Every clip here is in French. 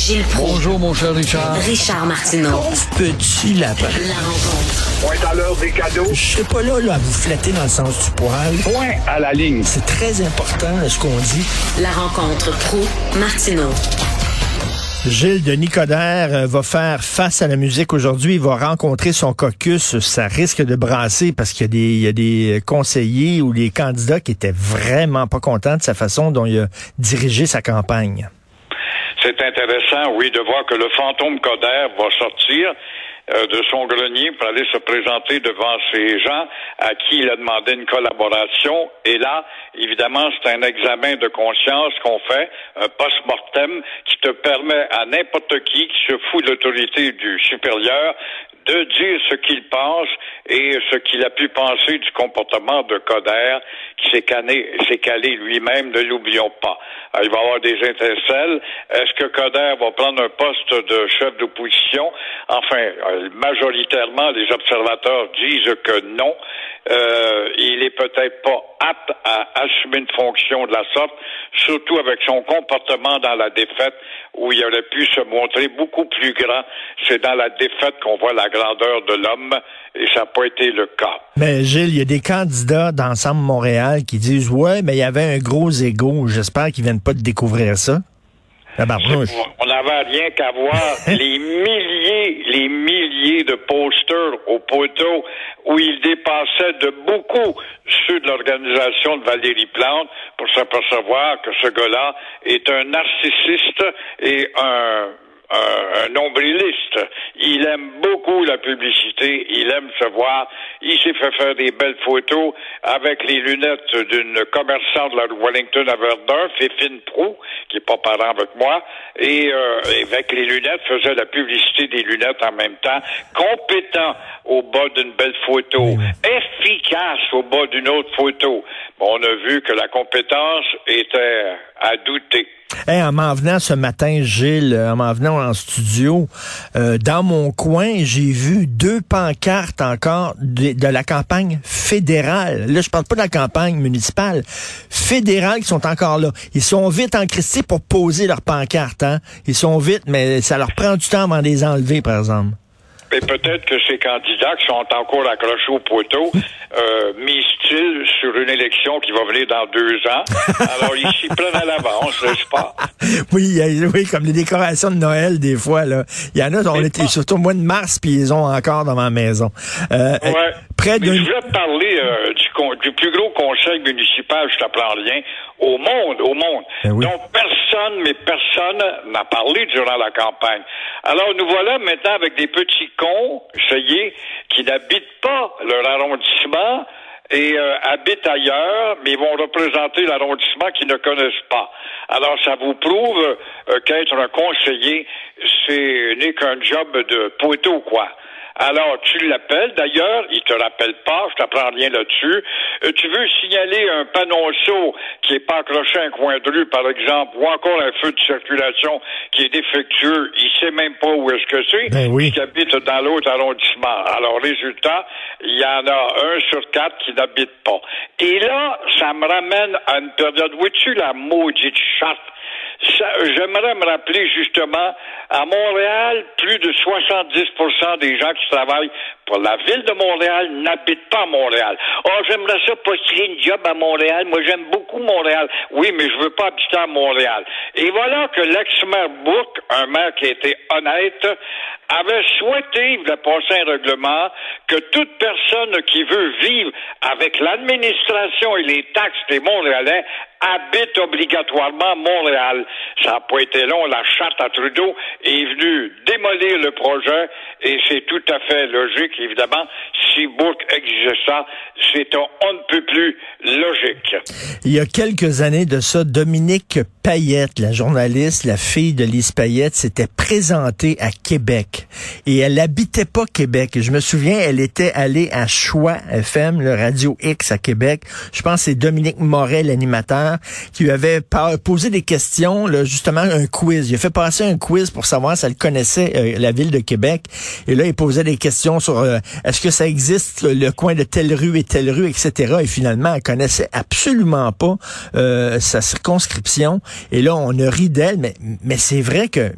Gilles Proulx. Bonjour, mon cher Richard. Richard Martineau. Petit lapin. La rencontre. Point à l'heure des cadeaux. Je serai pas là, là à vous flatter dans le sens du poil. Point à la ligne. C'est très important ce qu'on dit. La rencontre pro martineau Gilles de Nicodère euh, va faire face à la musique aujourd'hui. Il va rencontrer son caucus. Ça risque de brasser parce qu'il y a des, il y a des conseillers ou des candidats qui étaient vraiment pas contents de sa façon dont il a dirigé sa campagne. C'est intéressant, oui, de voir que le fantôme Coder va sortir euh, de son grenier pour aller se présenter devant ces gens à qui il a demandé une collaboration. Et là, évidemment, c'est un examen de conscience qu'on fait, un post-mortem qui te permet à n'importe qui qui se fout de l'autorité du supérieur de dire ce qu'il pense et ce qu'il a pu penser du comportement de Coder, s'est calé, lui-même, ne l'oublions pas. Il va y avoir des étincelles. Est-ce que Coder va prendre un poste de chef d'opposition? Enfin, euh, majoritairement, les observateurs disent que non. Euh, il est peut-être pas apte à assumer une fonction de la sorte, surtout avec son comportement dans la défaite, où il aurait pu se montrer beaucoup plus grand. C'est dans la défaite qu'on voit la grandeur de l'homme, et ça n'a pas été le cas. Mais Gilles, il y a des candidats d'Ensemble Montréal qui disent Ouais, mais il y avait un gros ego. J'espère qu'ils viennent pas de découvrir ça. On n'avait rien qu'à voir les milliers, les milliers de posters au poteau où il dépassait de beaucoup ceux de l'organisation de Valérie Plante pour s'apercevoir que ce gars-là est un narcissiste et un un, nombriliste. Il aime beaucoup la publicité, il aime se voir. Il s'est fait faire des belles photos avec les lunettes d'une commerçante de la Wellington à Verdun, Féfine Prou, qui est pas parent avec moi, et euh, avec les lunettes faisait la publicité des lunettes en même temps, compétent au bas d'une belle photo, efficace au bas d'une autre photo. Bon, on a vu que la compétence était à douter. En m'en venant ce matin, Gilles, en m'en venant en studio, euh, dans mon coin, j'ai vu deux pancartes encore de, de, la campagne fédérale. Là, je parle pas de la campagne municipale. Fédérale qui sont encore là. Ils sont vite en Christie pour poser leurs pancartes. Hein? Ils sont vite, mais ça leur prend du temps avant de les enlever, par exemple. Et peut-être que ces candidats qui sont encore accrochés au poteau euh, misent-ils sur une élection qui va venir dans deux ans? Alors, ils s'y prennent à l'avance, n'est-ce pas? Oui, oui, comme les décorations de Noël, des fois. Là. Il y en a, on était surtout au mois de mars, puis ils ont encore dans ma maison. Euh, ouais. Près. Je voulais parler euh, du, du, plus gros conseil municipal, je t'apprends rien, au monde, au monde. Ben oui. Donc, personne, mais personne n'a parlé durant la campagne. Alors, nous voilà maintenant avec des petits cons, ça y est, qui n'habitent pas leur arrondissement et euh, habitent ailleurs, mais vont représenter l'arrondissement qu'ils ne connaissent pas. Alors, ça vous prouve euh, qu'être un conseiller, c'est n'est qu'un job de poteau, quoi. Alors, tu l'appelles. D'ailleurs, il te rappelle pas. Je t'apprends rien là-dessus. Euh, tu veux signaler un panonceau qui est pas accroché à un coin de rue, par exemple, ou encore un feu de circulation qui est défectueux. Il sait même pas où est-ce que c'est. Ben oui. Qui habite dans l'autre arrondissement. Alors, résultat, il y en a un sur quatre qui n'habite pas. Et là, ça me ramène à une période. Vois-tu la maudite chatte J'aimerais me rappeler justement, à Montréal, plus de 70% des gens qui travaillent la ville de Montréal n'habitent pas Montréal. Oh, j'aimerais ça postuler une job à Montréal. Moi, j'aime beaucoup Montréal. Oui, mais je veux pas habiter à Montréal. Et voilà que l'ex-maire Bourque, un maire qui était honnête, avait souhaité, il voulait passer un règlement, que toute personne qui veut vivre avec l'administration et les taxes des Montréalais habite obligatoirement Montréal. Ça n'a pas été long. La charte à Trudeau est venue démolir le projet et c'est tout à fait logique, évidemment. Si Bourque exigeait ça, un on ne peut plus logique. Il y a quelques années de ça, Dominique Payette, la journaliste, la fille de Lise Payette, s'était présentée à Québec et elle habitait pas Québec. Je me souviens, elle était allée à Choix FM, le Radio X à Québec. Je pense que c'est Dominique Moret, l'animateur, qui lui avait posé des questions, là, justement un quiz. Il a fait passer un quiz pour savoir si elle connaissait euh, la ville de Québec. Et là, il posait des questions sur euh, est-ce que ça existe le coin de telle rue et telle rue, etc. Et finalement, elle connaissait absolument pas euh, sa circonscription. Et là, on a ri d'elle, mais, mais c'est vrai que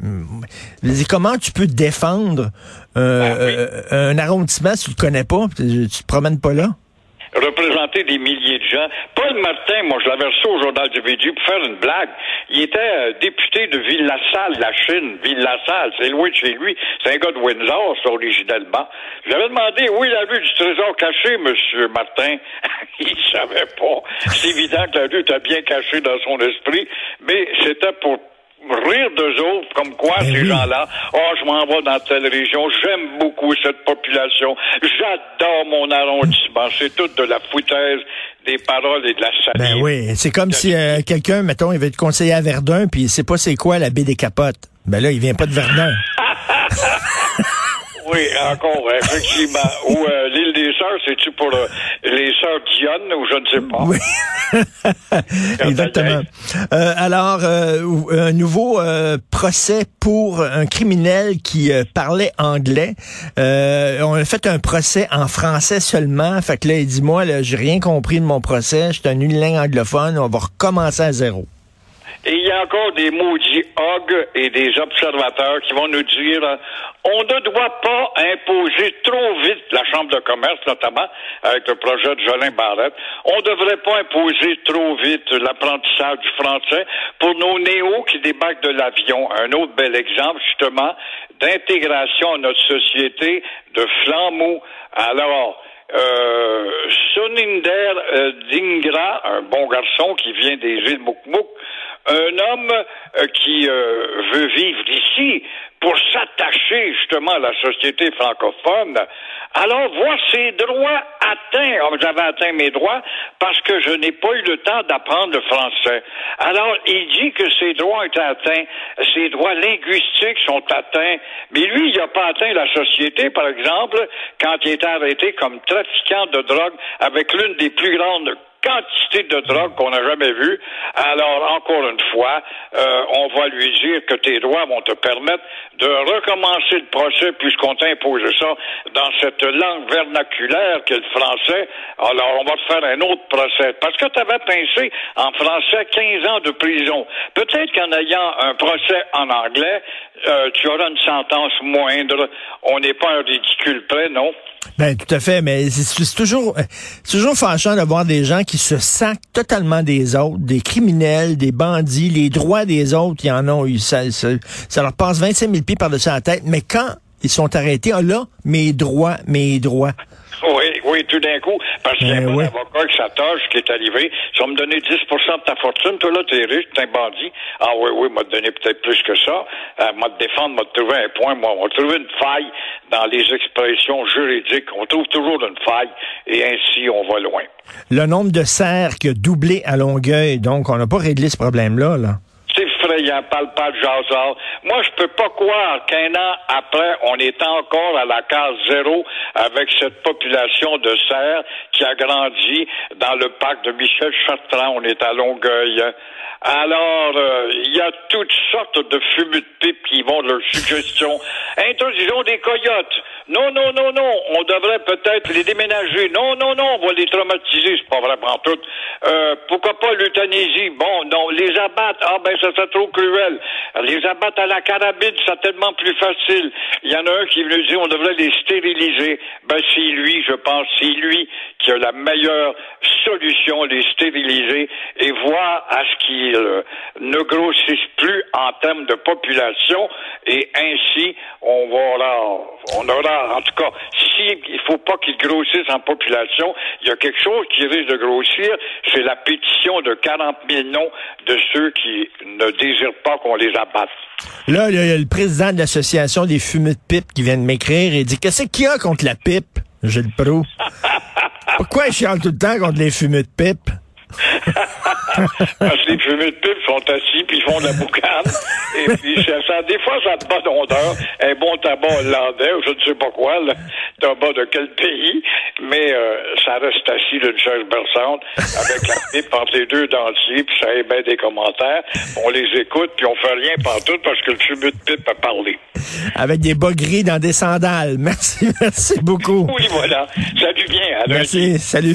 comment tu peux défendre euh, un arrondissement si tu le connais pas, tu, tu te promènes pas là? Représenter des milliers de gens. Paul Martin, moi, je l'avais reçu au Journal du Midi pour faire une blague. Il était euh, député de Ville-la-Salle, la Chine. Ville-la-Salle, c'est loin de chez lui. C'est un gars de Windsor, ça, originellement. J'avais demandé où il a du trésor caché, Monsieur Martin? il savait pas. C'est évident que la rue était bien cachée dans son esprit, mais c'était pour rire d'eux autres, comme quoi Ben ces oui. gens-là, oh, je m'en vais dans telle région, j'aime beaucoup cette population, j'adore mon arrondissement, c'est tout de la foutaise des paroles et de la salive. Ben oui, c'est comme si euh, quelqu'un, mettons, il veut te conseiller à Verdun, puis il sait pas c'est quoi la baie des capotes. Ben là, il vient pas de Verdun. Oui, encore, effectivement. Ou euh, l'île des Sœurs, c'est-tu pour euh, les Sœurs Dionne ou je ne sais pas? Oui. Exactement. Euh, alors, euh, un nouveau euh, procès pour un criminel qui euh, parlait anglais. Euh, on a fait un procès en français seulement. Fait que là, il dit, moi, là, j'ai rien compris de mon procès. Je suis un unilingue anglophone. On va recommencer à zéro. Et il y a encore des maudits hogs et des observateurs qui vont nous dire on ne doit pas imposer trop vite la Chambre de commerce, notamment avec le projet de Jolin Barrette. On ne devrait pas imposer trop vite l'apprentissage du français pour nos néos qui débarquent de l'avion. Un autre bel exemple, justement, d'intégration à notre société de flammeaux. Alors, euh, Suninder euh, Dingra, un bon garçon qui vient des îles Moukmouk, un homme euh, qui euh, veut vivre ici pour s'attacher justement à la société francophone, alors voir ses droits atteints. Oh, J'avais atteint mes droits parce que je n'ai pas eu le temps d'apprendre le français. Alors, il dit que ses droits ont été atteints, ses droits linguistiques sont atteints, mais lui, il n'a pas atteint la société, par exemple, quand il est arrêté comme trafiquant de drogue avec l'une des plus grandes quantité de drogue qu'on n'a jamais vue. Alors, encore une fois, euh, on va lui dire que tes droits vont te permettre de recommencer le procès puisqu'on t'impose ça dans cette langue vernaculaire qu'est le français. Alors, on va te faire un autre procès. Parce que tu avais pincé en français 15 ans de prison. Peut-être qu'en ayant un procès en anglais, euh, tu auras une sentence moindre. On n'est pas un ridicule près, non? Ben tout à fait, mais c'est toujours, c'est toujours fâchant de voir des gens qui se sacent totalement des autres, des criminels, des bandits, les droits des autres, ils en ont eu, ça, ça, ça leur passe 25 000 pieds par-dessus la tête, mais quand ils sont arrêtés, ah là, mes droits, mes droits. Oui, oui, tout d'un coup. Parce qu'il y a un avocat qui s'attache, qui est arrivé. Tu vas me donner 10% de ta fortune. Toi, là, t'es riche, t'es un bandit. Ah oui, oui, m'a donné peut-être plus que ça. Euh, m'a défendre, m'a te trouver un point. Moi, on va trouver une faille dans les expressions juridiques. On trouve toujours une faille. Et ainsi, on va loin. Le nombre de serres qui a doublé à Longueuil, donc on n'a pas réglé ce problème-là, là. Effrayant, de jasard. Moi, je peux pas croire qu'un an après, on est encore à la case zéro avec cette population de cerfs qui a grandi dans le parc de Michel Chartrand. On est à Longueuil. Alors, euh, il y a toutes sortes de fumées de pipe qui vont de leurs suggestions. Introduisons des coyotes. Non, non, non, non. On devrait peut-être les déménager. Non, non, non. On va les traumatiser. C'est pas vraiment tout. Euh, pourquoi pas l'euthanasie? Bon, non. Les abattre. Ah, ben, ça serait trop cruel. Les abattre à la carabine, c'est tellement plus facile. Il y en a un qui veut dire on devrait les stériliser. Ben, c'est lui, je pense, c'est lui qui a la meilleure solution, les stériliser et voir à ce qu'ils euh, ne grossissent plus en termes de population et ainsi on là, on aura en tout cas si il faut pas qu'ils grossissent en population, il y a quelque chose qui risque de grossir, c'est la pétition de 40 000 noms de ceux qui ne désirent pas qu'on les abatte. Là, il y a le président de l'association des fumeux de pipe qui vient de m'écrire et dit Qu'est-ce qu'il y a contre la pipe? J'ai le pro. Pourquoi il chiale tout le temps contre les fumeux de pipe? Parce que les fumeux de pipe sont assis, puis ils font de la boucane. Et puis, ça, ça- des fois, ça a de bonne odeur. Un bon tabac hollandais, ou je ne sais pas quoi, là, tabac de quel pays, mais euh, ça reste assis d'une chaise berçante, avec la pipe entre les deux dentiers, puis ça émet des commentaires. On les écoute, puis on fait rien partout parce que le fumeux de pipe a parlé. Avec des bas gris dans des sandales. Merci, merci beaucoup. Oui, voilà. Salut bien. À. Merci, salut.